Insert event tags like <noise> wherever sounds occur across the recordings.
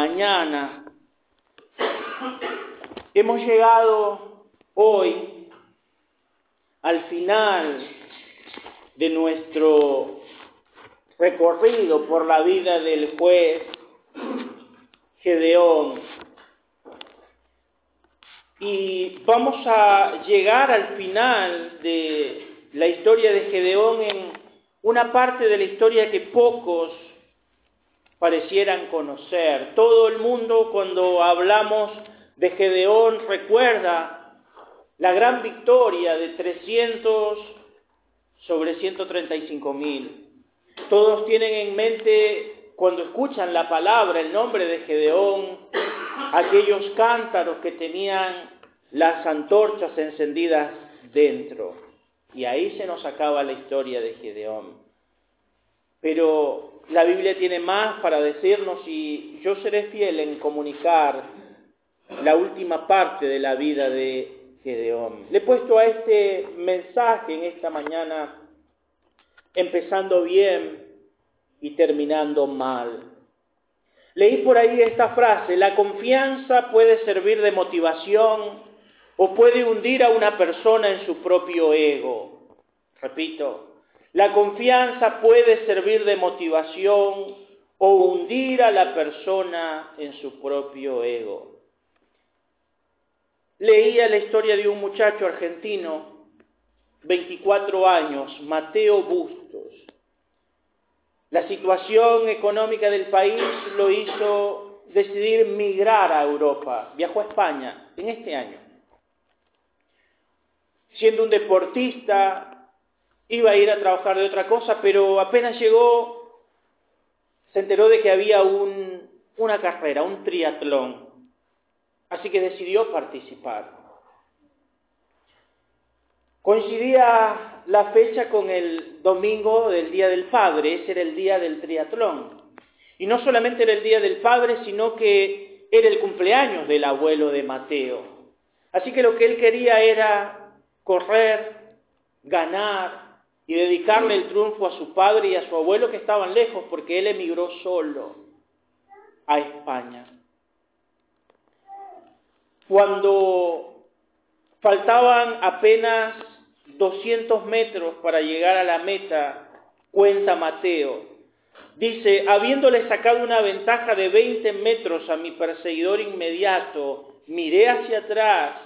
mañana. Hemos llegado hoy al final de nuestro recorrido por la vida del juez Gedeón. Y vamos a llegar al final de la historia de Gedeón en una parte de la historia que pocos parecieran conocer. Todo el mundo cuando hablamos de Gedeón recuerda la gran victoria de 300 sobre 135 mil. Todos tienen en mente cuando escuchan la palabra, el nombre de Gedeón, aquellos cántaros que tenían las antorchas encendidas dentro. Y ahí se nos acaba la historia de Gedeón. Pero la Biblia tiene más para decirnos y yo seré fiel en comunicar la última parte de la vida de Gedeón. Le he puesto a este mensaje en esta mañana empezando bien y terminando mal. Leí por ahí esta frase, la confianza puede servir de motivación o puede hundir a una persona en su propio ego. Repito, la confianza puede servir de motivación o hundir a la persona en su propio ego. Leía la historia de un muchacho argentino, 24 años, Mateo Bustos. La situación económica del país lo hizo decidir migrar a Europa. Viajó a España en este año. Siendo un deportista, iba a ir a trabajar de otra cosa, pero apenas llegó, se enteró de que había un, una carrera, un triatlón. Así que decidió participar. Coincidía la fecha con el domingo del Día del Padre, ese era el día del triatlón. Y no solamente era el Día del Padre, sino que era el cumpleaños del abuelo de Mateo. Así que lo que él quería era correr, ganar y dedicarle el triunfo a su padre y a su abuelo que estaban lejos, porque él emigró solo a España. Cuando faltaban apenas 200 metros para llegar a la meta, cuenta Mateo, dice, habiéndole sacado una ventaja de 20 metros a mi perseguidor inmediato, miré hacia atrás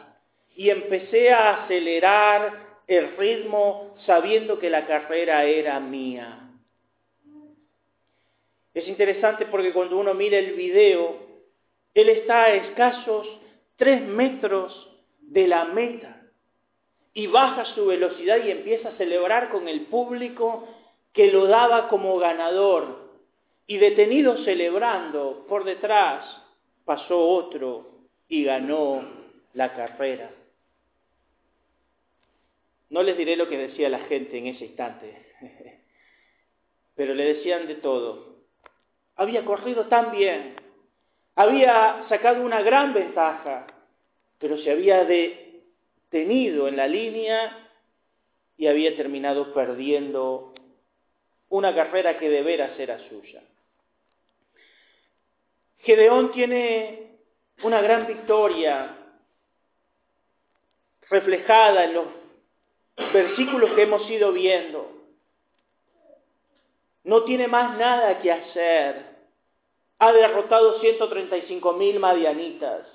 y empecé a acelerar el ritmo sabiendo que la carrera era mía. Es interesante porque cuando uno mira el video, él está a escasos tres metros de la meta y baja su velocidad y empieza a celebrar con el público que lo daba como ganador. Y detenido celebrando, por detrás pasó otro y ganó la carrera. No les diré lo que decía la gente en ese instante, <laughs> pero le decían de todo. Había corrido tan bien, había sacado una gran ventaja, pero se había detenido en la línea y había terminado perdiendo una carrera que de veras era suya. Gedeón tiene una gran victoria reflejada en los versículos que hemos ido viendo. No tiene más nada que hacer. Ha derrotado 135 mil madianitas.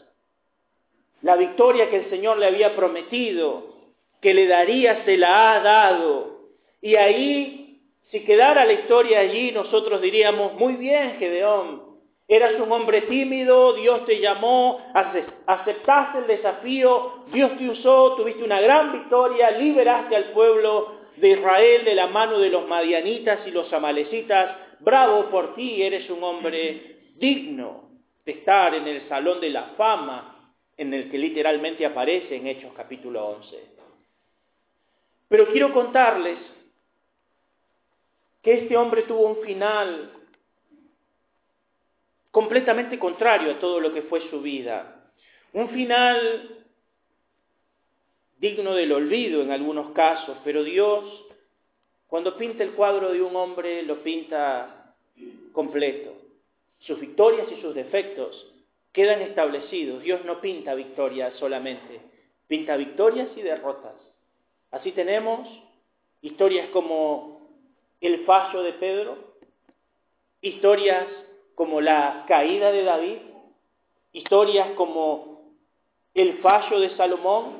La victoria que el Señor le había prometido, que le daría, se la ha dado. Y ahí, si quedara la historia allí, nosotros diríamos, muy bien, Gedeón, Eras un hombre tímido, Dios te llamó, aceptaste el desafío, Dios te usó, tuviste una gran victoria, liberaste al pueblo de Israel de la mano de los madianitas y los amalecitas. Bravo por ti, eres un hombre digno de estar en el salón de la fama en el que literalmente aparece en Hechos capítulo 11. Pero quiero contarles que este hombre tuvo un final completamente contrario a todo lo que fue su vida. Un final digno del olvido en algunos casos, pero Dios, cuando pinta el cuadro de un hombre, lo pinta completo. sus victorias y sus defectos quedan establecidos. Dios no pinta victorias solamente, pinta victorias y derrotas. Así tenemos historias como el fallo de Pedro, historias como la caída de David, historias como el fallo de Salomón,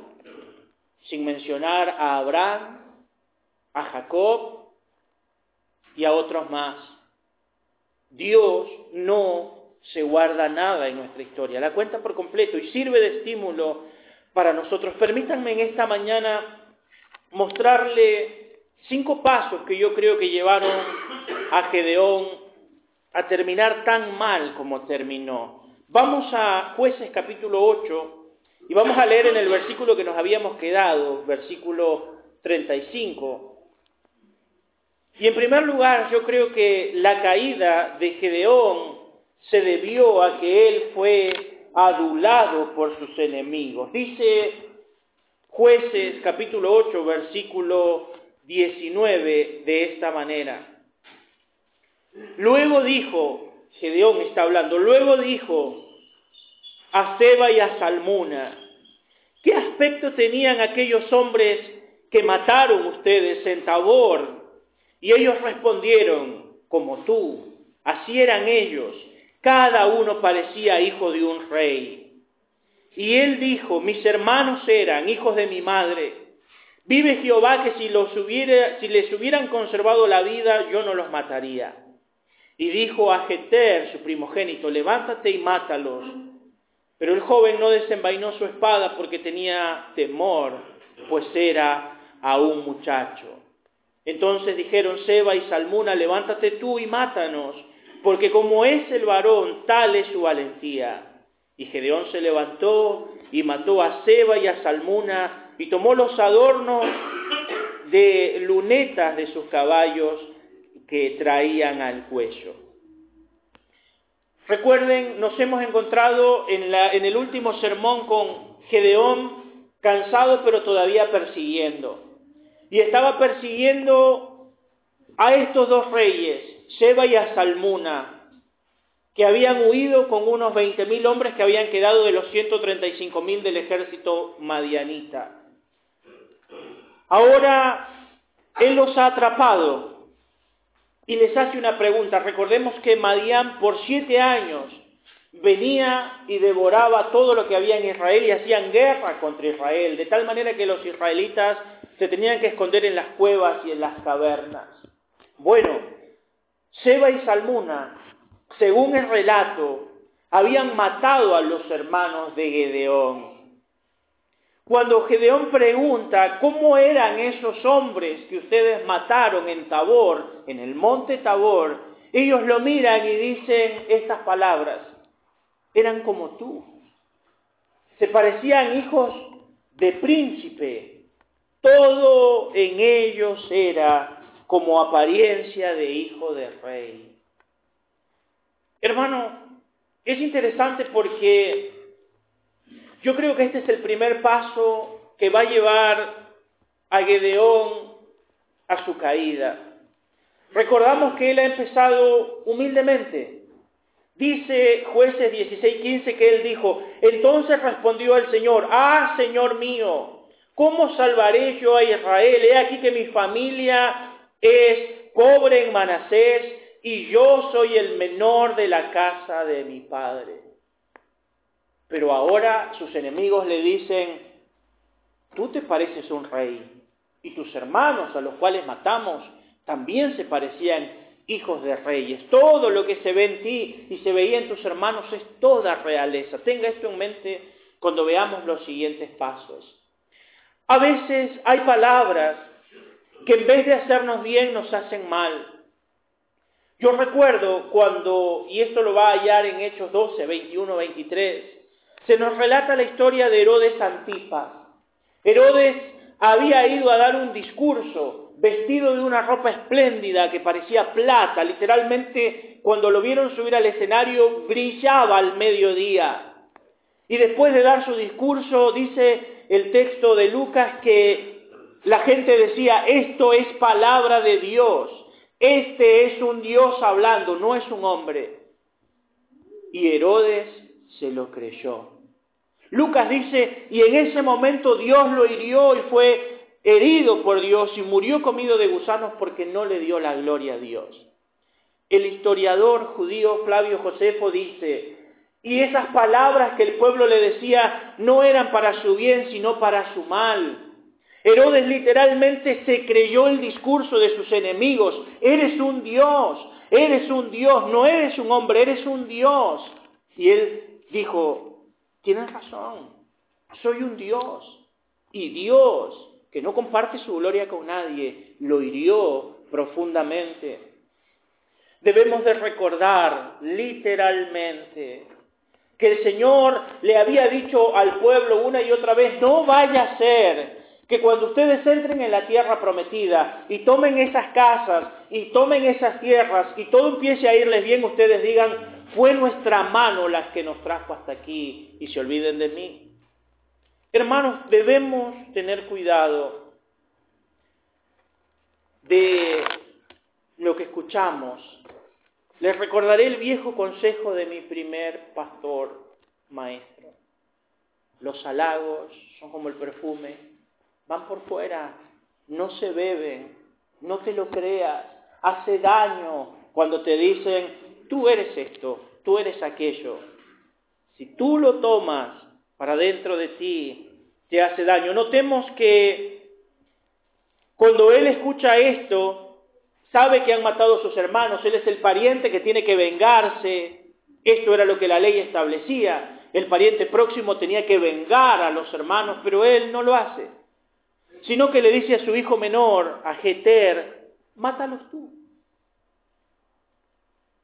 sin mencionar a Abraham, a Jacob y a otros más. Dios no se guarda nada en nuestra historia, la cuenta por completo y sirve de estímulo para nosotros. Permítanme en esta mañana mostrarle cinco pasos que yo creo que llevaron a Gedeón a terminar tan mal como terminó. Vamos a jueces capítulo 8 y vamos a leer en el versículo que nos habíamos quedado, versículo 35. Y en primer lugar, yo creo que la caída de Gedeón se debió a que él fue adulado por sus enemigos. Dice jueces capítulo 8, versículo 19 de esta manera. Luego dijo, Gedeón está hablando, luego dijo a Seba y a Salmuna, ¿qué aspecto tenían aquellos hombres que mataron ustedes en Tabor? Y ellos respondieron, como tú, así eran ellos, cada uno parecía hijo de un rey. Y él dijo, mis hermanos eran hijos de mi madre. Vive Jehová que si, si les hubieran conservado la vida, yo no los mataría. Y dijo a Jeter, su primogénito, levántate y mátalos. Pero el joven no desenvainó su espada porque tenía temor, pues era aún muchacho. Entonces dijeron Seba y Salmuna, levántate tú y mátanos porque como es el varón, tal es su valentía. Y Gedeón se levantó y mató a Seba y a Salmuna y tomó los adornos de lunetas de sus caballos que traían al cuello. Recuerden, nos hemos encontrado en, el último sermón con Gedeón cansado pero todavía persiguiendo. Y estaba persiguiendo a estos dos reyes, Seba y a Salmuna, que habían huido con unos 20.000 hombres que habían quedado de los 135.000 del ejército madianita. Ahora Él los ha atrapado y les hace una pregunta. Recordemos que Madián por siete años venía y devoraba todo lo que había en Israel y hacían guerra contra Israel, de tal manera que los israelitas se tenían que esconder en las cuevas y en las cavernas. Bueno, Seba y Salmuna, según el relato, habían matado a los hermanos de Gedeón. Cuando Gedeón pregunta cómo eran esos hombres que ustedes mataron en Tabor, en el monte Tabor, ellos lo miran y dicen estas palabras, eran como tú. Se parecían hijos de príncipe. Todo en ellos era como apariencia de hijo de rey. Hermano, es interesante porque yo creo que este es el primer paso que va a llevar a Gedeón a su caída. Recordamos que él ha empezado humildemente. Dice jueces 16:15 que él dijo, entonces respondió el Señor, ah, Señor mío, ¿cómo salvaré yo a Israel? He aquí que mi familia es pobre en Manasés y yo soy el menor de la casa de mi padre. Pero ahora sus enemigos le dicen, tú te pareces un rey y tus hermanos a los cuales matamos también se parecían hijos de reyes. Todo lo que se ve en ti y se veía en tus hermanos es toda realeza. Tenga esto en mente cuando veamos los siguientes pasos. A veces hay palabras que en vez de hacernos bien nos hacen mal. Yo recuerdo cuando, y esto lo va a hallar en Hechos 12, 21, 23, se nos relata la historia de Herodes Antipas. Herodes había ido a dar un discurso vestido de una ropa espléndida que parecía plata, literalmente cuando lo vieron subir al escenario brillaba al mediodía. Y después de dar su discurso, dice el texto de Lucas que la gente decía, esto es palabra de Dios, este es un Dios hablando, no es un hombre. Y Herodes se lo creyó. Lucas dice, y en ese momento Dios lo hirió y fue herido por Dios y murió comido de gusanos porque no le dio la gloria a Dios. El historiador judío Flavio Josefo dice, y esas palabras que el pueblo le decía no eran para su bien, sino para su mal. Herodes literalmente se creyó el discurso de sus enemigos. Eres un Dios, eres un Dios, no eres un hombre, eres un Dios. Y él dijo, tienes razón, soy un Dios. Y Dios, que no comparte su gloria con nadie, lo hirió profundamente. Debemos de recordar literalmente que el Señor le había dicho al pueblo una y otra vez, no vaya a ser que cuando ustedes entren en la tierra prometida y tomen esas casas y tomen esas tierras y todo empiece a irles bien, ustedes digan, fue nuestra mano la que nos trajo hasta aquí y se olviden de mí. Hermanos, debemos tener cuidado de lo que escuchamos les recordaré el viejo consejo de mi primer pastor maestro. Los halagos son como el perfume, van por fuera, no se beben, no te lo creas, hace daño cuando te dicen, tú eres esto, tú eres aquello. Si tú lo tomas para dentro de ti, te hace daño. Notemos que cuando él escucha esto, sabe que han matado a sus hermanos, él es el pariente que tiene que vengarse. Esto era lo que la ley establecía. El pariente próximo tenía que vengar a los hermanos, pero él no lo hace. Sino que le dice a su hijo menor, a Jeter, mátalos tú.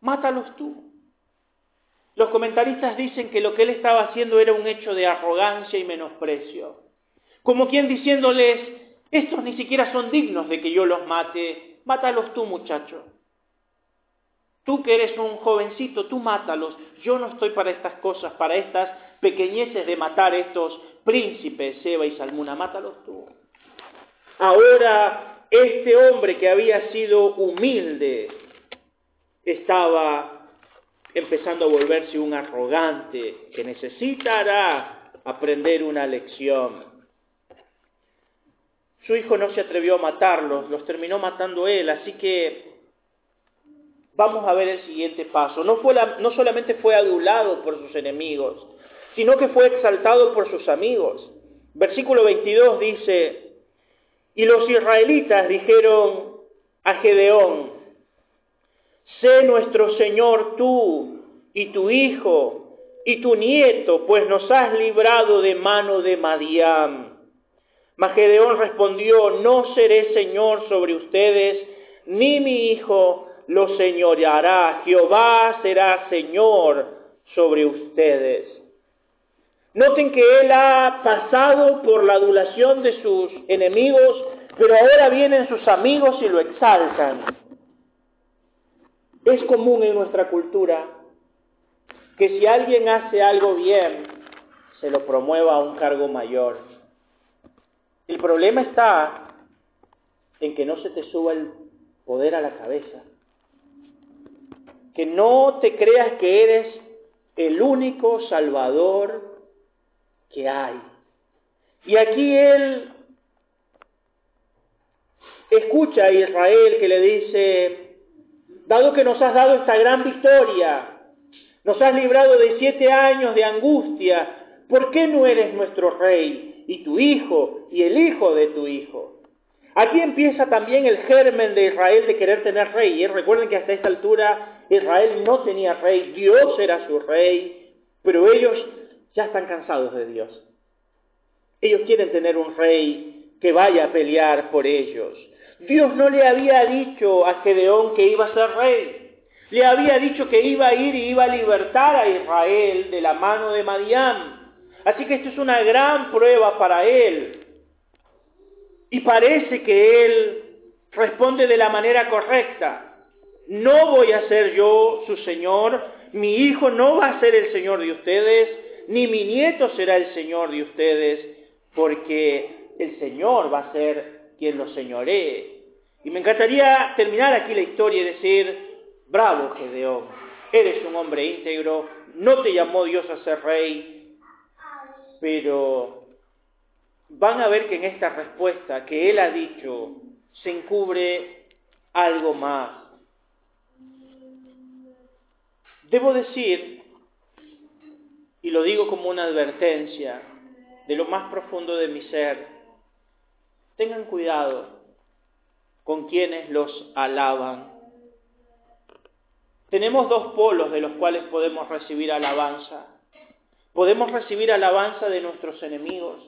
Mátalos tú. Los comentaristas dicen que lo que él estaba haciendo era un hecho de arrogancia y menosprecio. Como quien diciéndoles, estos ni siquiera son dignos de que yo los mate, mátalos tú, muchacho. Tú que eres un jovencito, tú mátalos. Yo no estoy para estas cosas, para estas pequeñeces de matar estos príncipes, Seba y Salmuna, mátalos tú. Ahora, este hombre que había sido humilde estaba empezando a volverse un arrogante que necesitará aprender una lección. Su hijo no se atrevió a matarlos, los terminó matando él, así que vamos a ver el siguiente paso. No, fue no solamente fue adulado por sus enemigos, sino que fue exaltado por sus amigos. Versículo 22 dice, y los israelitas dijeron a Gedeón, sé nuestro Señor tú y tu hijo y tu nieto, pues nos has librado de mano de Madián. Magedeón respondió, no seré señor sobre ustedes, ni mi hijo lo señoreará, Jehová será señor sobre ustedes. Noten que él ha pasado por la adulación de sus enemigos, pero ahora vienen sus amigos y lo exaltan. Es común en nuestra cultura que si alguien hace algo bien, se lo promueva a un cargo mayor. El problema está en que no se te suba el poder a la cabeza. Que no te creas que eres el único salvador que hay. Y aquí él escucha a Israel que le dice, dado que nos has dado esta gran victoria, nos has librado de siete años de angustia, ¿por qué no eres nuestro rey? y tu hijo y el hijo de tu hijo. Aquí empieza también el germen de Israel de querer tener rey. Y recuerden que hasta esta altura Israel no tenía rey, Dios era su rey, pero ellos ya están cansados de Dios. Ellos quieren tener un rey que vaya a pelear por ellos. Dios no le había dicho a Gedeón que iba a ser rey. Le había dicho que iba a ir y iba a libertar a Israel de la mano de Madián. Así que esto es una gran prueba para él. Y parece que él responde de la manera correcta. No voy a ser yo su Señor, mi hijo no va a ser el Señor de ustedes, ni mi nieto será el Señor de ustedes, porque el Señor va a ser quien lo señoree. Y me encantaría terminar aquí la historia y decir, bravo Gedeón, eres un hombre íntegro, no te llamó Dios a ser rey, pero van a ver que en esta respuesta que él ha dicho se encubre algo más. Debo decir, y lo digo como una advertencia de lo más profundo de mi ser, tengan cuidado con quienes los alaban. Tenemos dos polos de los cuales podemos recibir alabanza. Podemos recibir alabanza de nuestros enemigos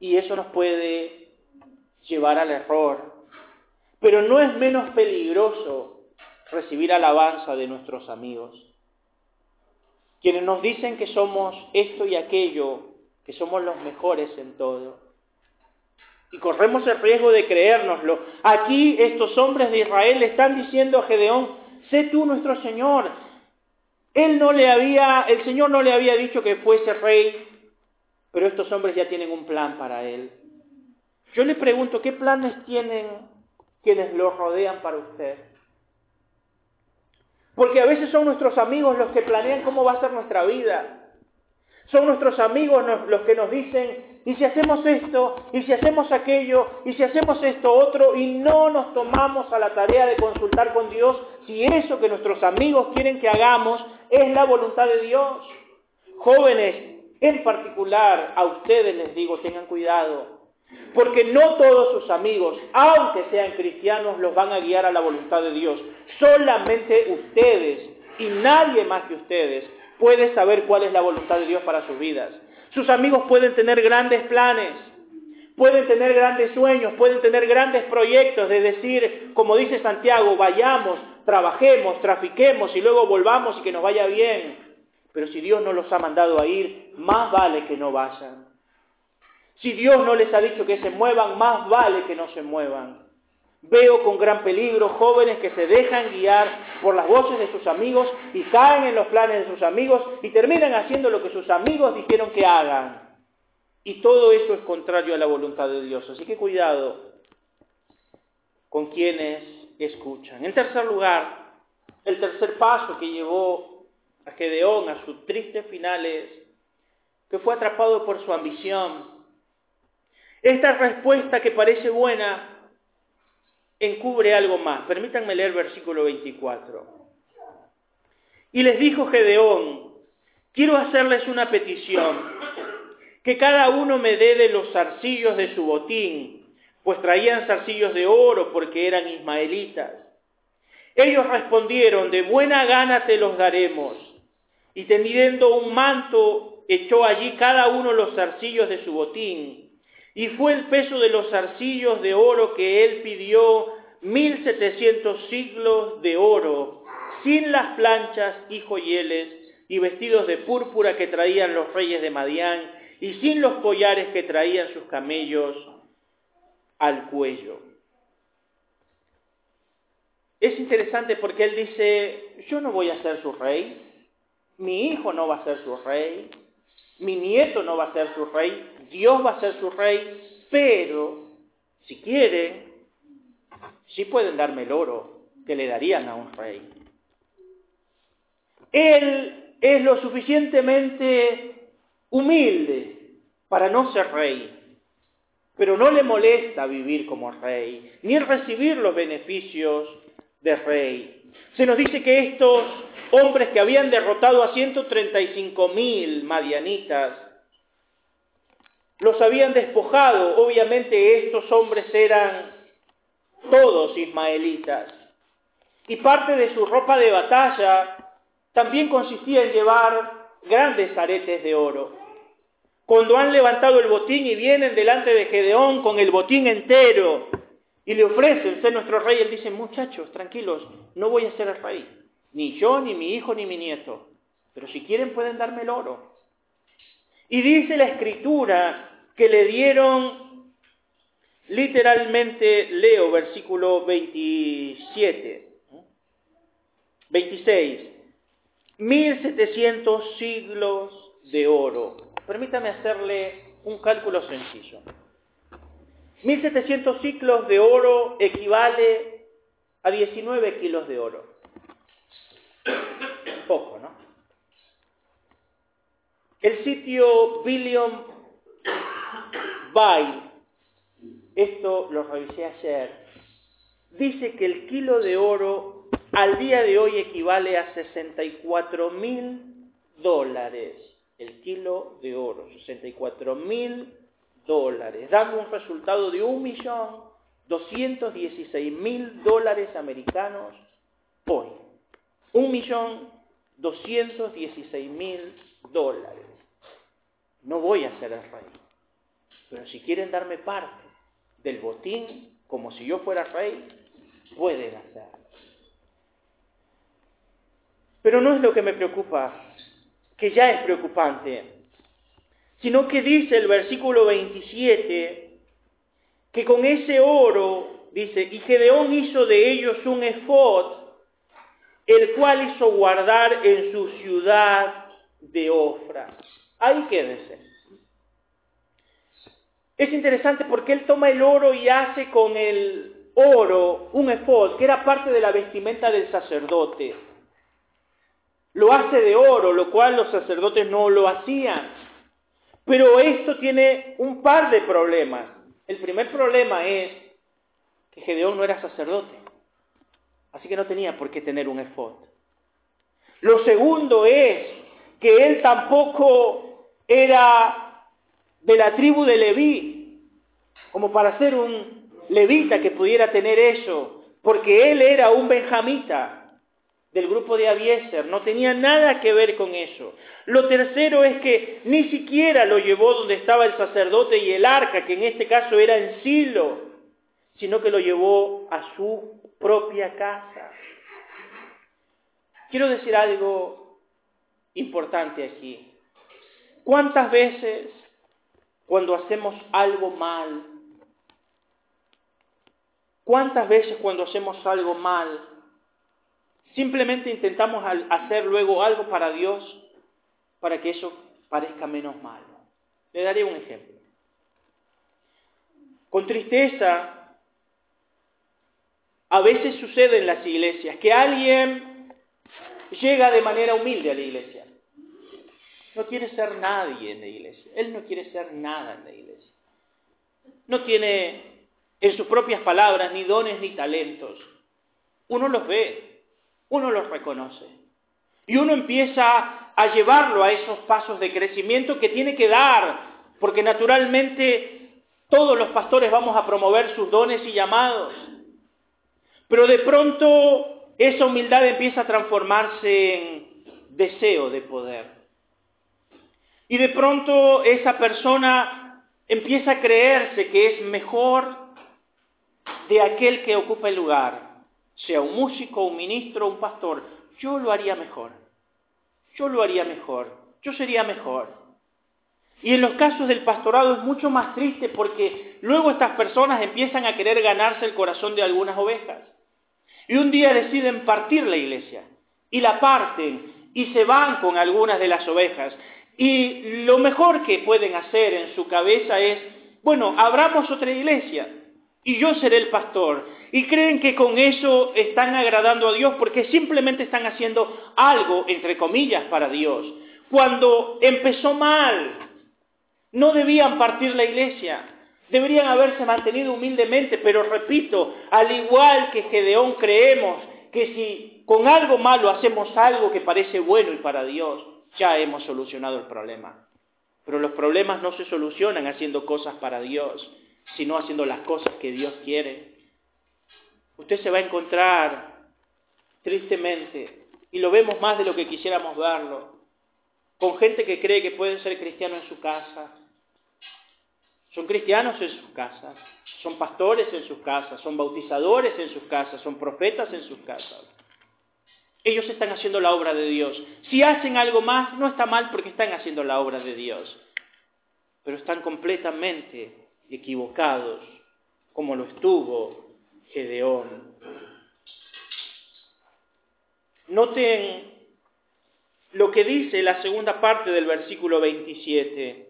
y eso nos puede llevar al error. Pero no es menos peligroso recibir alabanza de nuestros amigos. Quienes nos dicen que somos esto y aquello, que somos los mejores en todo. Y corremos el riesgo de creérnoslo. Aquí estos hombres de Israel están diciendo a Gedeón, sé tú nuestro Señor. Él no le había, el Señor no le había dicho que fuese rey, pero estos hombres ya tienen un plan para él. Yo le pregunto, ¿qué planes tienen quienes lo rodean para usted? Porque a veces son nuestros amigos los que planean cómo va a ser nuestra vida. Son nuestros amigos los que nos dicen, y si hacemos esto, y si hacemos aquello, y si hacemos esto otro, y no nos tomamos a la tarea de consultar con Dios si eso que nuestros amigos quieren que hagamos es la voluntad de Dios. Jóvenes, en particular a ustedes les digo, tengan cuidado, porque no todos sus amigos, aunque sean cristianos, los van a guiar a la voluntad de Dios. Solamente ustedes y nadie más que ustedes puede saber cuál es la voluntad de Dios para sus vidas. Sus amigos pueden tener grandes planes, pueden tener grandes sueños, pueden tener grandes proyectos de decir, como dice Santiago, vayamos, trabajemos, trafiquemos y luego volvamos y que nos vaya bien. Pero si Dios no los ha mandado a ir, más vale que no vayan. Si Dios no les ha dicho que se muevan, más vale que no se muevan. Veo con gran peligro jóvenes que se dejan guiar por las voces de sus amigos y caen en los planes de sus amigos y terminan haciendo lo que sus amigos dijeron que hagan. Y todo eso es contrario a la voluntad de Dios. Así que cuidado con quienes escuchan. En tercer lugar, el tercer paso que llevó a Gedeón a su triste final es que fue atrapado por su ambición esta respuesta que parece buena encubre algo más. Permítanme leer versículo 24. Y les dijo Gedeón, quiero hacerles una petición, que cada uno me dé de los zarcillos de su botín, pues traían zarcillos de oro porque eran ismaelitas. Ellos respondieron, de buena gana te los daremos. Y teniendo un manto, echó allí cada uno los zarcillos de su botín y fue el peso de los arcillos de oro que él pidió, mil setecientos siglos de oro, sin las planchas y joyeles, y vestidos de púrpura que traían los reyes de Madián, y sin los collares que traían sus camellos al cuello. Es interesante porque él dice, yo no voy a ser su rey, mi hijo no va a ser su rey, mi nieto no va a ser su rey, Dios va a ser su rey, pero si quieren, sí pueden darme el oro que le darían a un rey. Él es lo suficientemente humilde para no ser rey, pero no le molesta vivir como rey, ni recibir los beneficios de rey. Se nos dice que estos hombres que habían derrotado a 135 mil madianitas, los habían despojado. Obviamente estos hombres eran todos ismaelitas. Y parte de su ropa de batalla también consistía en llevar grandes aretes de oro. Cuando han levantado el botín y vienen delante de Gedeón con el botín entero y le ofrecen ser nuestro rey, él dice, muchachos, tranquilos, no voy a ser el rey ni yo, ni mi hijo, ni mi nieto. Pero si quieren pueden darme el oro. Y dice la escritura que le dieron, literalmente leo versículo 27, 26, 1700 siglos de oro. Permítame hacerle un cálculo sencillo. 1700 ciclos de oro equivale a 19 kilos de oro. Poco, ¿no? El sitio William Bay, esto lo revisé ayer, dice que el kilo de oro al día de hoy equivale a 64 mil dólares. El kilo de oro, 64 mil dólares, dando un resultado de un millón 216 mil dólares americanos hoy. Un millón 216 mil dólares. No voy a ser el rey. Pero si quieren darme parte del botín, como si yo fuera rey, pueden hacerlo. Pero no es lo que me preocupa, que ya es preocupante, sino que dice el versículo 27 que con ese oro, dice, y Gedeón hizo de ellos un efod, el cual hizo guardar en su ciudad de Ofra. Ahí quédese. Es interesante porque él toma el oro y hace con el oro un efod, que era parte de la vestimenta del sacerdote. Lo hace de oro, lo cual los sacerdotes no lo hacían. Pero esto tiene un par de problemas. El primer problema es que Gedeón no era sacerdote, así que no tenía por qué tener un efod. Lo segundo es que él tampoco era de la tribu de Leví, como para ser un levita que pudiera tener eso, porque él era un benjamita del grupo de Abieser, no tenía nada que ver con eso. Lo tercero es que ni siquiera lo llevó donde estaba el sacerdote y el arca, que en este caso era en Silo, sino que lo llevó a su propia casa. Quiero decir algo importante aquí. ¿Cuántas veces cuando hacemos algo mal, cuántas veces cuando hacemos algo mal, Simplemente intentamos hacer luego algo para Dios para que eso parezca menos malo. Le daré un ejemplo. Con tristeza, a veces sucede en las iglesias que alguien llega de manera humilde a la iglesia. No quiere ser nadie en la iglesia. Él no quiere ser nada en la iglesia. No tiene, en sus propias palabras, ni dones ni talentos. Uno los ve, uno los reconoce. Y uno empieza a llevarlo a esos pasos de crecimiento que tiene que dar, porque naturalmente todos los pastores vamos a promover sus dones y llamados. Pero de pronto esa humildad empieza a transformarse en deseo de poder. Y de pronto esa persona empieza a creerse que es mejor de aquel que ocupa el lugar sea un músico, un ministro, un pastor, yo lo haría mejor. Yo lo haría mejor. Yo sería mejor. Y en los casos del pastorado es mucho más triste porque luego estas personas empiezan a querer ganarse el corazón de algunas ovejas. Y un día deciden partir la iglesia. Y la parten y se van con algunas de las ovejas. Y lo mejor que pueden hacer en su cabeza es, bueno, abramos otra iglesia y yo seré el pastor. Y creen que con eso están agradando a Dios porque simplemente están haciendo algo, entre comillas, para Dios. Cuando empezó mal, no debían partir la iglesia, deberían haberse mantenido humildemente, pero repito, al igual que Gedeón creemos que si con algo malo hacemos algo que parece bueno y para Dios, ya hemos solucionado el problema. Pero los problemas no se solucionan haciendo cosas para Dios sino haciendo las cosas que Dios quiere. Usted se va a encontrar tristemente, y lo vemos más de lo que quisiéramos verlo, con gente que cree que pueden ser cristianos en su casa. Son cristianos en sus casas, son pastores en sus casas, son bautizadores en sus casas, son profetas en sus casas. Ellos están haciendo la obra de Dios. Si hacen algo más, no está mal porque están haciendo la obra de Dios. Pero están completamente equivocados, como lo estuvo Gedeón. Noten lo que dice la segunda parte del versículo 27.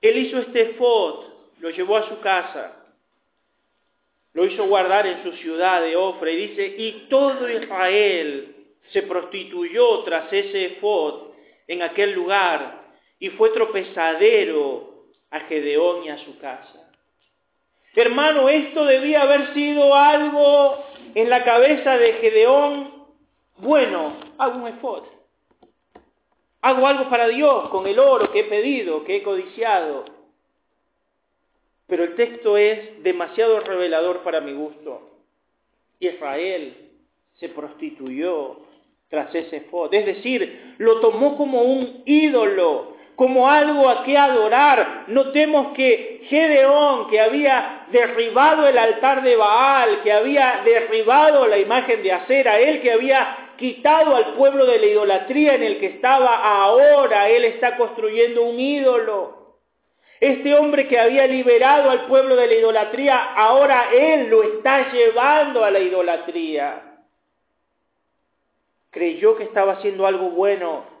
Él hizo este fot, lo llevó a su casa, lo hizo guardar en su ciudad de Ofra y dice, y todo Israel se prostituyó tras ese efod en aquel lugar y fue tropezadero a Gedeón y a su casa. Hermano, esto debía haber sido algo en la cabeza de Gedeón. Bueno, hago un efod. Hago algo para Dios con el oro que he pedido, que he codiciado. Pero el texto es demasiado revelador para mi gusto. Israel se prostituyó tras ese efod. Es decir, lo tomó como un ídolo, como algo a que adorar. Notemos que Gedeón, que había derribado el altar de Baal, que había derribado la imagen de Acera, él que había quitado al pueblo de la idolatría en el que estaba ahora, él está construyendo un ídolo. Este hombre que había liberado al pueblo de la idolatría, ahora él lo está llevando a la idolatría. Creyó que estaba haciendo algo bueno,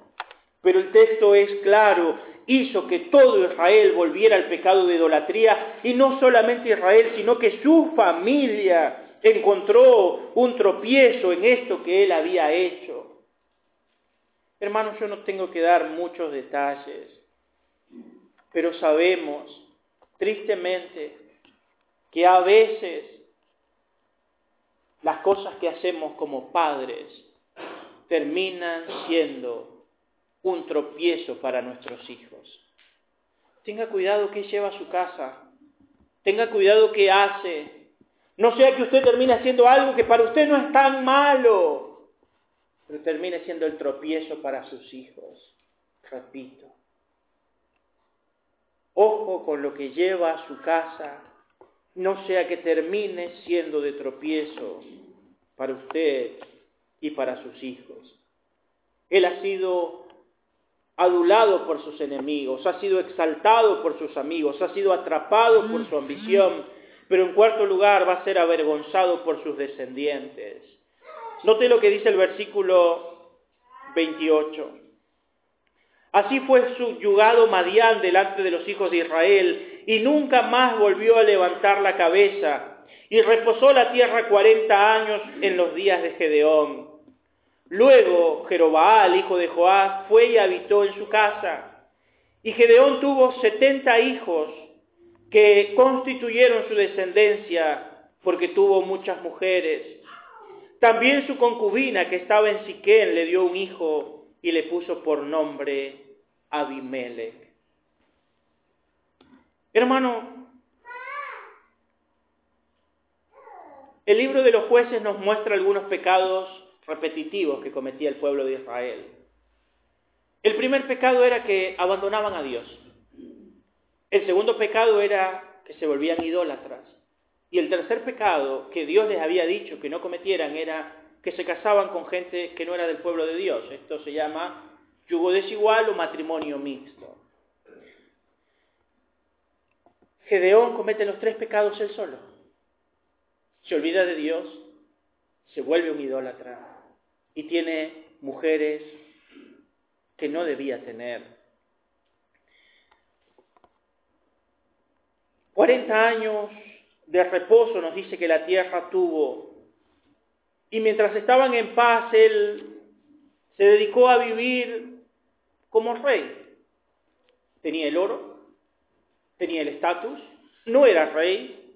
pero el texto es claro, hizo que todo Israel volviera al pecado de idolatría, y no solamente Israel, sino que su familia encontró un tropiezo en esto que él había hecho. Hermanos, yo no tengo que dar muchos detalles, pero sabemos, tristemente, que a veces las cosas que hacemos como padres terminan siendo un tropiezo para nuestros hijos. Tenga cuidado que lleva a su casa. Tenga cuidado que hace. No sea que usted termine haciendo algo que para usted no es tan malo, pero termine siendo el tropiezo para sus hijos. Repito. Ojo con lo que lleva a su casa, no sea que termine siendo de tropiezo para usted y para sus hijos. Él ha sido adulado por sus enemigos, ha sido exaltado por sus amigos, ha sido atrapado por su ambición, pero en cuarto lugar va a ser avergonzado por sus descendientes. Note lo que dice el versículo 28. Así fue subyugado Madián delante de los hijos de Israel y nunca más volvió a levantar la cabeza y reposó la tierra cuarenta años en los días de Gedeón. Luego Jerobaal, hijo de Joás, fue y habitó en su casa. Y Gedeón tuvo setenta hijos que constituyeron su descendencia porque tuvo muchas mujeres. También su concubina que estaba en Siquén le dio un hijo y le puso por nombre Abimelech. Hermano, el libro de los jueces nos muestra algunos pecados repetitivos que cometía el pueblo de Israel. El primer pecado era que abandonaban a Dios. El segundo pecado era que se volvían idólatras. Y el tercer pecado que Dios les había dicho que no cometieran era que se casaban con gente que no era del pueblo de Dios. Esto se llama yugo desigual o matrimonio mixto. Gedeón comete los tres pecados él solo. Se olvida de Dios, se vuelve un idólatra y tiene mujeres que no debía tener. 40 años de reposo nos dice que la tierra tuvo. Y mientras estaban en paz, él se dedicó a vivir como rey. Tenía el oro, tenía el estatus, no era rey,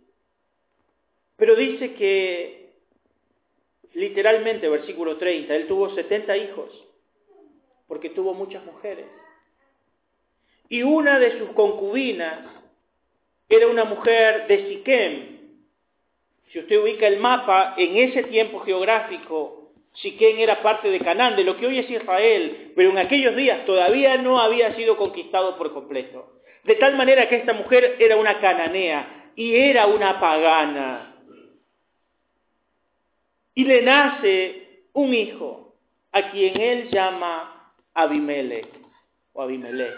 pero dice que literalmente, versículo 30, él tuvo 70 hijos, porque tuvo muchas mujeres. Y una de sus concubinas era una mujer de Siquem. Si usted ubica el mapa, en ese tiempo geográfico, Siquem era parte de Canaán, de lo que hoy es Israel, pero en aquellos días todavía no había sido conquistado por completo. De tal manera que esta mujer era una cananea y era una pagana y le nace un hijo a quien él llama Abimelech o Abimelech.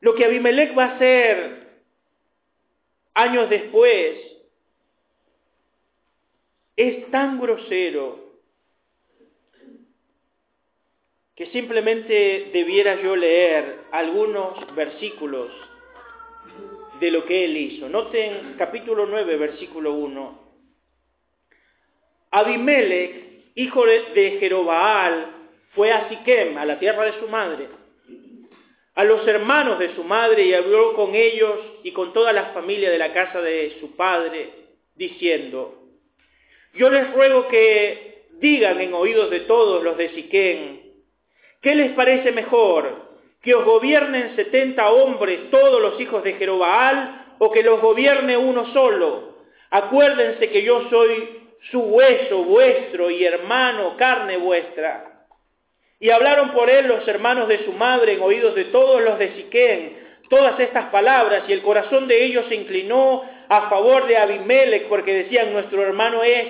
Lo que Abimelech va a hacer años después es tan grosero que simplemente debiera yo leer algunos versículos de lo que él hizo. Noten capítulo 9, versículo 1. Abimelech hijo de Jerobaal, fue a Siquem, a la tierra de su madre, a los hermanos de su madre y habló con ellos y con toda la familia de la casa de su padre, diciendo, yo les ruego que digan en oídos de todos los de Siquem, ¿qué les parece mejor? ¿Que os gobiernen setenta hombres, todos los hijos de Jerobaal, o que los gobierne uno solo? Acuérdense que yo soy su hueso vuestro y hermano, carne vuestra. Y hablaron por él los hermanos de su madre en oídos de todos los de Siquén todas estas palabras, y el corazón de ellos se inclinó a favor de Abimelech, porque decían, nuestro hermano es.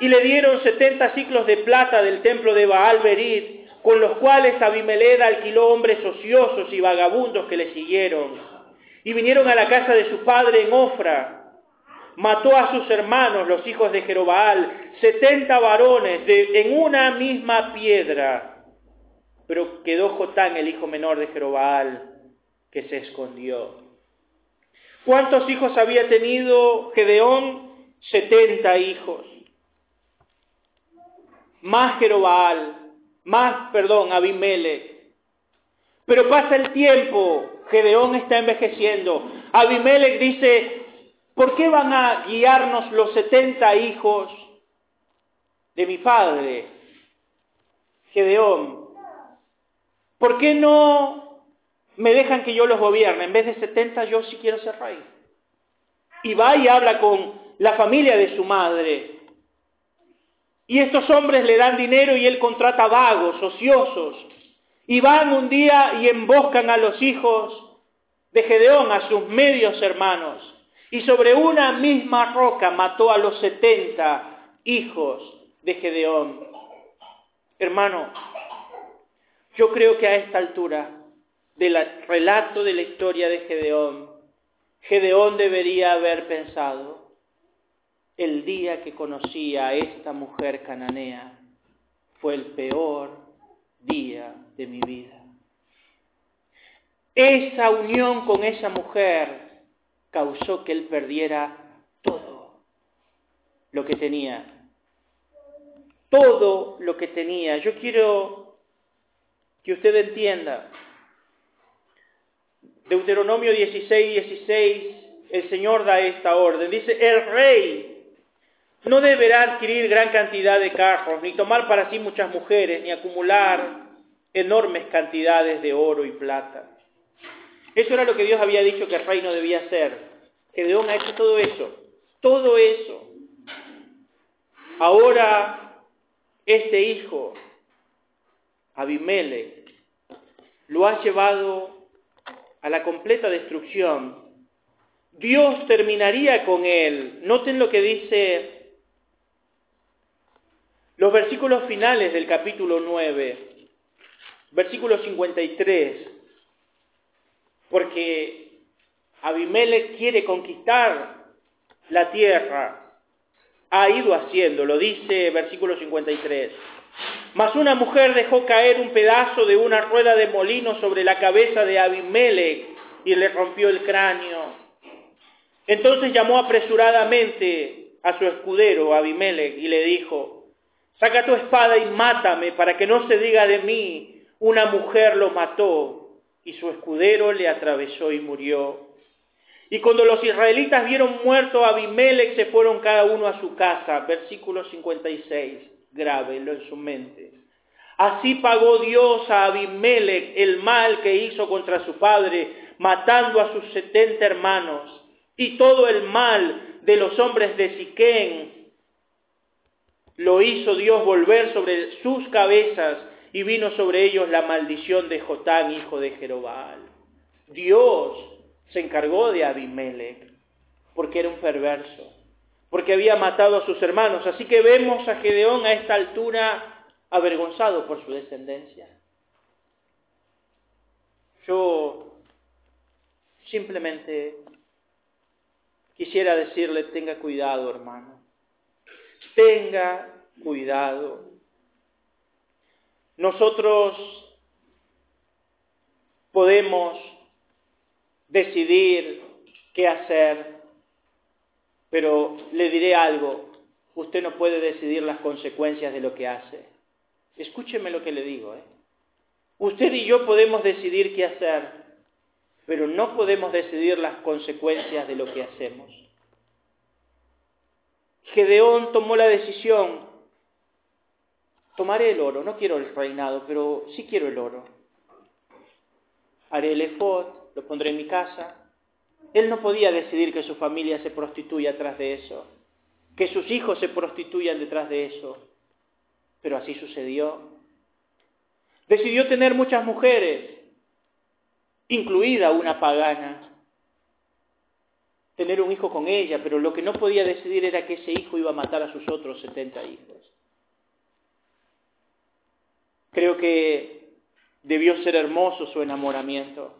Y le dieron setenta ciclos de plata del templo de Baal Berit, con los cuales Abimelech alquiló hombres ociosos y vagabundos que le siguieron. Y vinieron a la casa de su padre en Ofra, mató a sus hermanos, los hijos de Jerobaal, setenta varones en una misma piedra. Pero quedó Jotán, el hijo menor de Jerobaal, que se escondió. ¿Cuántos hijos había tenido Gedeón? Setenta hijos. Más Jerobaal, más, perdón, Abimelech. Pero pasa el tiempo, Gedeón está envejeciendo. Abimelech dice, ¿Por qué van a guiarnos los setenta hijos de mi padre, Gedeón? ¿Por qué no me dejan que yo los gobierne? En vez de setenta yo sí quiero ser rey. Y va y habla con la familia de su madre. Y estos hombres le dan dinero y él contrata vagos, ociosos. Y van un día y emboscan a los hijos de Gedeón, a sus medios hermanos y sobre una misma roca mató a los setenta hijos de Gedeón. Hermano, yo creo que a esta altura del relato de la historia de Gedeón, Gedeón debería haber pensado, el día que conocí a esta mujer cananea fue el peor día de mi vida. Esa unión con esa mujer causó que él perdiera todo lo que tenía. Todo lo que tenía. Yo quiero que usted entienda. Deuteronomio 16, 16, el Señor da esta orden. Dice, el rey no deberá adquirir gran cantidad de carros, ni tomar para sí muchas mujeres, ni acumular enormes cantidades de oro y plata. Eso era lo que Dios había dicho que el rey no debía hacer. Gedeón ha hecho todo eso. Todo eso. Ahora, este hijo, Abimelech, lo ha llevado a la completa destrucción. Dios terminaría con él. Noten lo que dice los versículos finales del capítulo 9, versículo 53 porque Abimelech quiere conquistar la tierra. Ha ido haciéndolo, dice versículo 53. Mas una mujer dejó caer un pedazo de una rueda de molino sobre la cabeza de Abimelech y le rompió el cráneo. Entonces llamó apresuradamente a su escudero Abimelech y le dijo, saca tu espada y mátame para que no se diga de mí, una mujer lo mató y su escudero le atravesó y murió. Y cuando los israelitas vieron muerto a Abimelech, se fueron cada uno a su casa. Versículo 56, grábelo en su mente. Así pagó Dios a Abimelech el mal que hizo contra su padre, matando a sus setenta hermanos, y todo el mal de los hombres de Siquén lo hizo Dios volver sobre sus cabezas y vino sobre ellos la maldición de Jotán, hijo de Jerobal. Dios se encargó de Abimelech, porque era un perverso, porque había matado a sus hermanos. Así que vemos a Gedeón a esta altura avergonzado por su descendencia. Yo simplemente quisiera decirle, tenga cuidado, hermano. Tenga cuidado nosotros podemos decidir qué hacer, pero le diré algo, usted no puede decidir las consecuencias de lo que hace. Escúcheme lo que le digo. ¿eh? Usted y yo podemos decidir qué hacer, pero no podemos decidir las consecuencias de lo que hacemos. Gedeón tomó la decisión, tomaré el oro, no quiero el reinado, pero sí quiero el oro. Haré el efod, lo pondré en mi casa. Él no podía decidir que su familia se prostituya detrás de eso, que sus hijos se prostituyan detrás de eso, pero así sucedió. Decidió tener muchas mujeres, incluida una pagana, tener un hijo con ella, pero lo que no podía decidir era que ese hijo iba a matar a sus otros 70 hijos. Creo que debió ser hermoso su enamoramiento.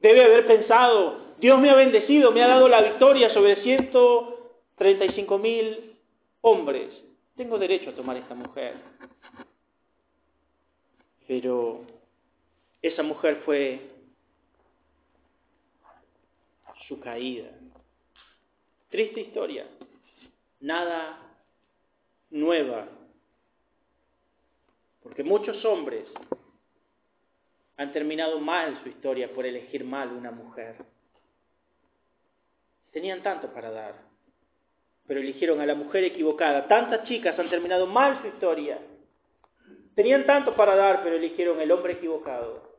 Debe haber pensado, Dios me ha bendecido, me ha dado la victoria sobre 135 mil hombres. Tengo derecho a tomar esta mujer. Pero esa mujer fue su caída. Triste historia, nada nueva, porque muchos hombres han terminado mal su historia por elegir mal una mujer. Tenían tanto para dar, pero eligieron a la mujer equivocada. Tantas chicas han terminado mal su historia. Tenían tanto para dar, pero eligieron el hombre equivocado.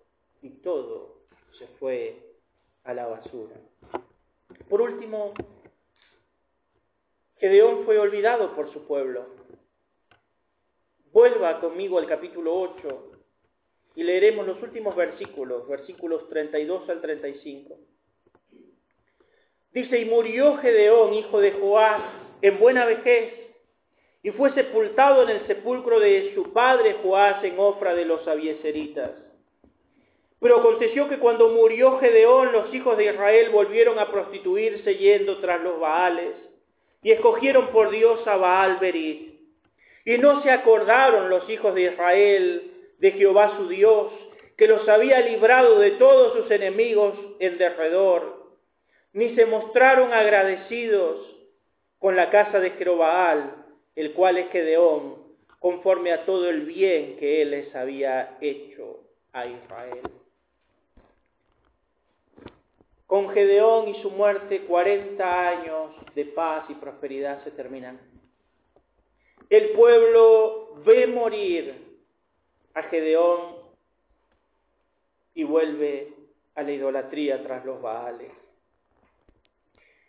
Y todo se fue a la basura. Por último, Gedeón fue olvidado por su pueblo. Vuelva conmigo al capítulo 8 y leeremos los últimos versículos, versículos 32 al 35. Dice, y murió Gedeón, hijo de Joás, en buena vejez, y fue sepultado en el sepulcro de su padre Joás en Ofra de los Abieseritas. Pero aconteció que cuando murió Gedeón, los hijos de Israel volvieron a prostituirse yendo tras los Baales, y escogieron por Dios a Baal Berit. Y no se acordaron los hijos de Israel de Jehová su Dios, que los había librado de todos sus enemigos en derredor, ni se mostraron agradecidos con la casa de Jerobaal, el cual es Gedeón, conforme a todo el bien que él les había hecho a Israel. Con Gedeón y su muerte, 40 años de paz y prosperidad se terminan. El pueblo ve morir a Gedeón y vuelve a la idolatría tras los Baales.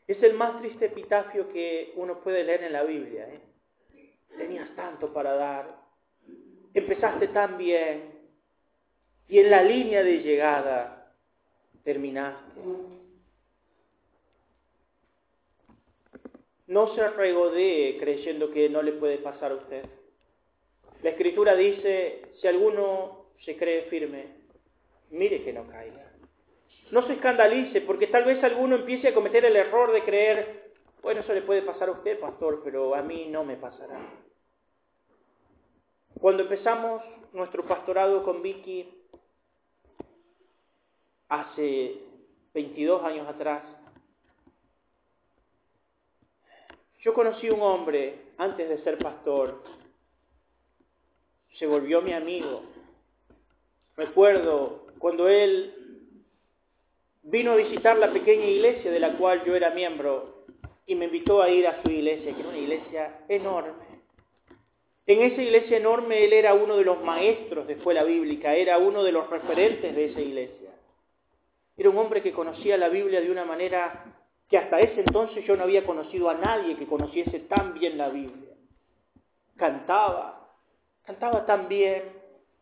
Es el más triste epitafio que uno puede leer en la Biblia. ¿eh? Tenías tanto para dar, empezaste tan bien y en la línea de llegada terminaste. No se regodee creyendo que no le puede pasar a usted. La escritura dice, si alguno se cree firme, mire que no caiga. No se escandalice, porque tal vez alguno empiece a cometer el error de creer, bueno, eso le puede pasar a usted, pastor, pero a mí no me pasará. Cuando empezamos nuestro pastorado con Vicky, hace 22 años atrás, yo conocí un hombre antes de ser pastor se volvió mi amigo. Recuerdo cuando él vino a visitar la pequeña iglesia de la cual yo era miembro y me invitó a ir a su iglesia, que era una iglesia enorme. En esa iglesia enorme él era uno de los maestros de escuela bíblica, era uno de los referentes de esa iglesia. Era un hombre que conocía la Biblia de una manera que hasta ese entonces yo no había conocido a nadie que conociese tan bien la Biblia. Cantaba, Cantaba tan bien.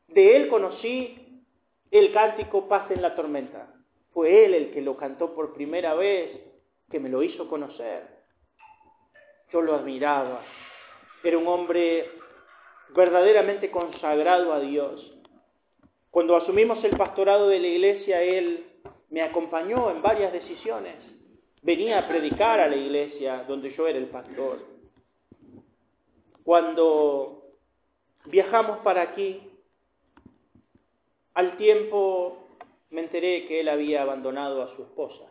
De él conocí el cántico Paz en la tormenta. Fue él el que lo cantó por primera vez, que me lo hizo conocer. Yo lo admiraba. Era un hombre verdaderamente consagrado a Dios. Cuando asumimos el pastorado de la iglesia, él me acompañó en varias decisiones. Venía a predicar a la iglesia donde yo era el pastor. Cuando Viajamos para aquí. Al tiempo me enteré que él había abandonado a su esposa.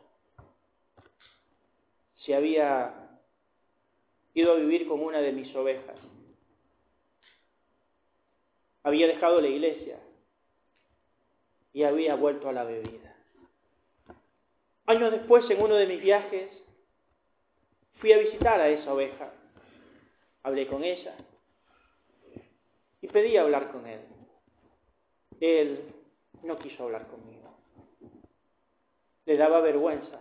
Se había ido a vivir con una de mis ovejas. Había dejado la iglesia y había vuelto a la bebida. Años después, en uno de mis viajes, fui a visitar a esa oveja. Hablé con ella y pedí hablar con él. Él no quiso hablar conmigo. Le daba vergüenza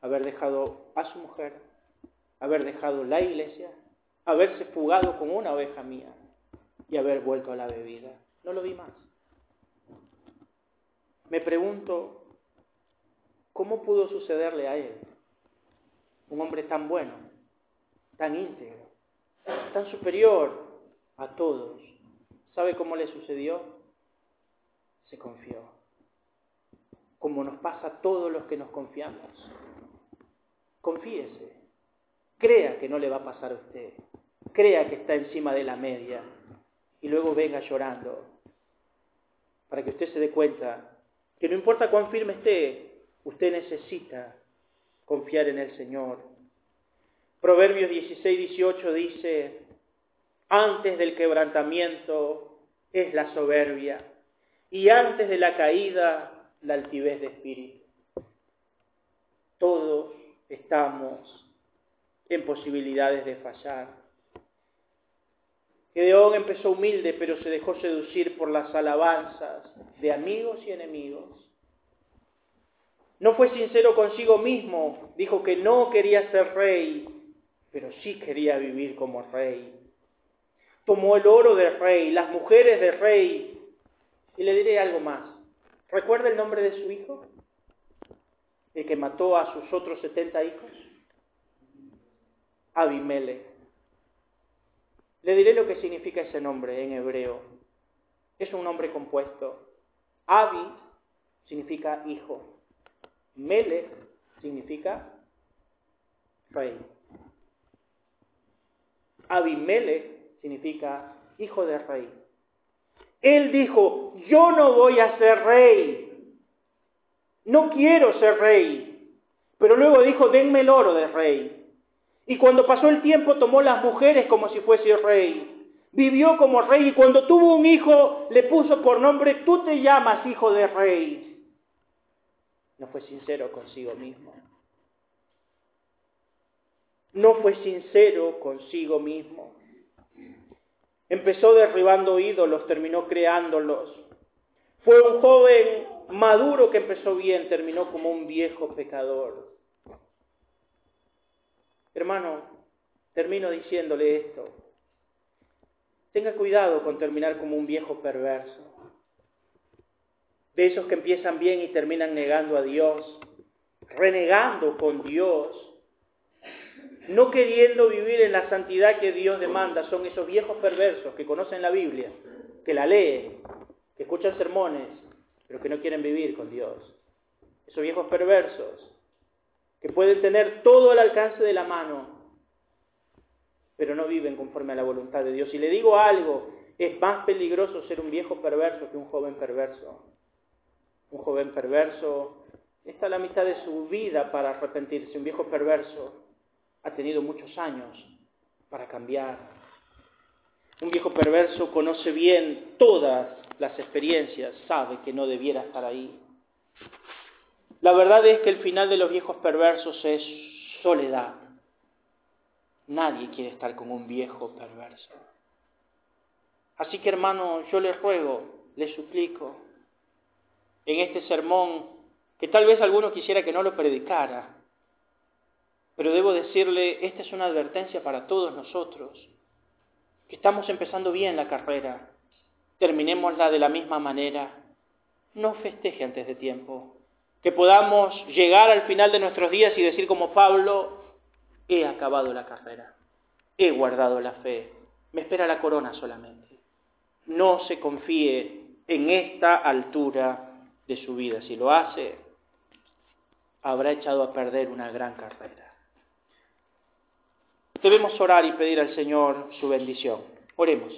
haber dejado a su mujer, haber dejado la iglesia, haberse fugado con una oveja mía y haber vuelto a la bebida. No lo vi más. Me pregunto, ¿cómo pudo sucederle a él? Un hombre tan bueno, tan íntegro, tan superior a todos. ¿Sabe cómo le sucedió? Se confió. Como nos pasa a todos los que nos confiamos. Confíese. Crea que no le va a pasar a usted. Crea que está encima de la media. Y luego venga llorando. Para que usted se dé cuenta que no importa cuán firme esté, usted necesita confiar en el Señor. Proverbios 16, 18 dice, antes del quebrantamiento es la soberbia y antes de la caída la altivez de espíritu. Todos estamos en posibilidades de fallar. Gedeón empezó humilde, pero se dejó seducir por las alabanzas de amigos y enemigos. No fue sincero consigo mismo, dijo que no quería ser rey, pero sí quería vivir como rey. Tomó el oro del rey, las mujeres del rey, y le diré algo más. ¿Recuerda el nombre de su hijo? El que mató a sus otros setenta hijos. Abimelech. Le diré lo que significa ese nombre en hebreo. Es un nombre compuesto. Abi significa hijo. Melech significa rey. Abimelech significa hijo de rey. Él dijo, yo no voy a ser rey. No quiero ser rey. Pero luego dijo, denme el oro de rey. Y cuando pasó el tiempo tomó las mujeres como si fuese rey. Vivió como rey y cuando tuvo un hijo le puso por nombre, tú te llamas hijo de rey. No fue sincero consigo mismo. No fue sincero consigo mismo. Empezó derribando ídolos, terminó creándolos. Fue un joven maduro que empezó bien, terminó como un viejo pecador. Hermano, termino diciéndole esto. Tenga cuidado con terminar como un viejo perverso. De esos que empiezan bien y terminan negando a Dios, renegando con Dios, no queriendo vivir en la santidad que Dios demanda. Son esos viejos perversos que conocen la Biblia, que la leen, que escuchan sermones, pero que no quieren vivir con Dios. Esos viejos perversos que pueden tener todo al alcance de la mano, pero no viven conforme a la voluntad de Dios. Y le digo algo, es más peligroso ser un viejo perverso que un joven perverso. Un joven perverso está la mitad de su vida para arrepentirse. Un viejo perverso ha tenido muchos años para cambiar. Un viejo perverso conoce bien todas las experiencias, sabe que no debiera estar ahí. La verdad es que el final de los viejos perversos es soledad. Nadie quiere estar con un viejo perverso. Así que hermano, yo le ruego, le suplico, en este sermón, que tal vez alguno quisiera que no lo predicara, pero debo decirle, esta es una advertencia para todos nosotros, que estamos empezando bien la carrera, terminémosla de la misma manera, no festeje antes de tiempo, que podamos llegar al final de nuestros días y decir como Pablo, he acabado la carrera, he guardado la fe, me espera la corona solamente. No se confíe en esta altura de su vida. Si lo hace, habrá echado a perder una gran carrera. Debemos orar y pedir al Señor su bendición. Oremos.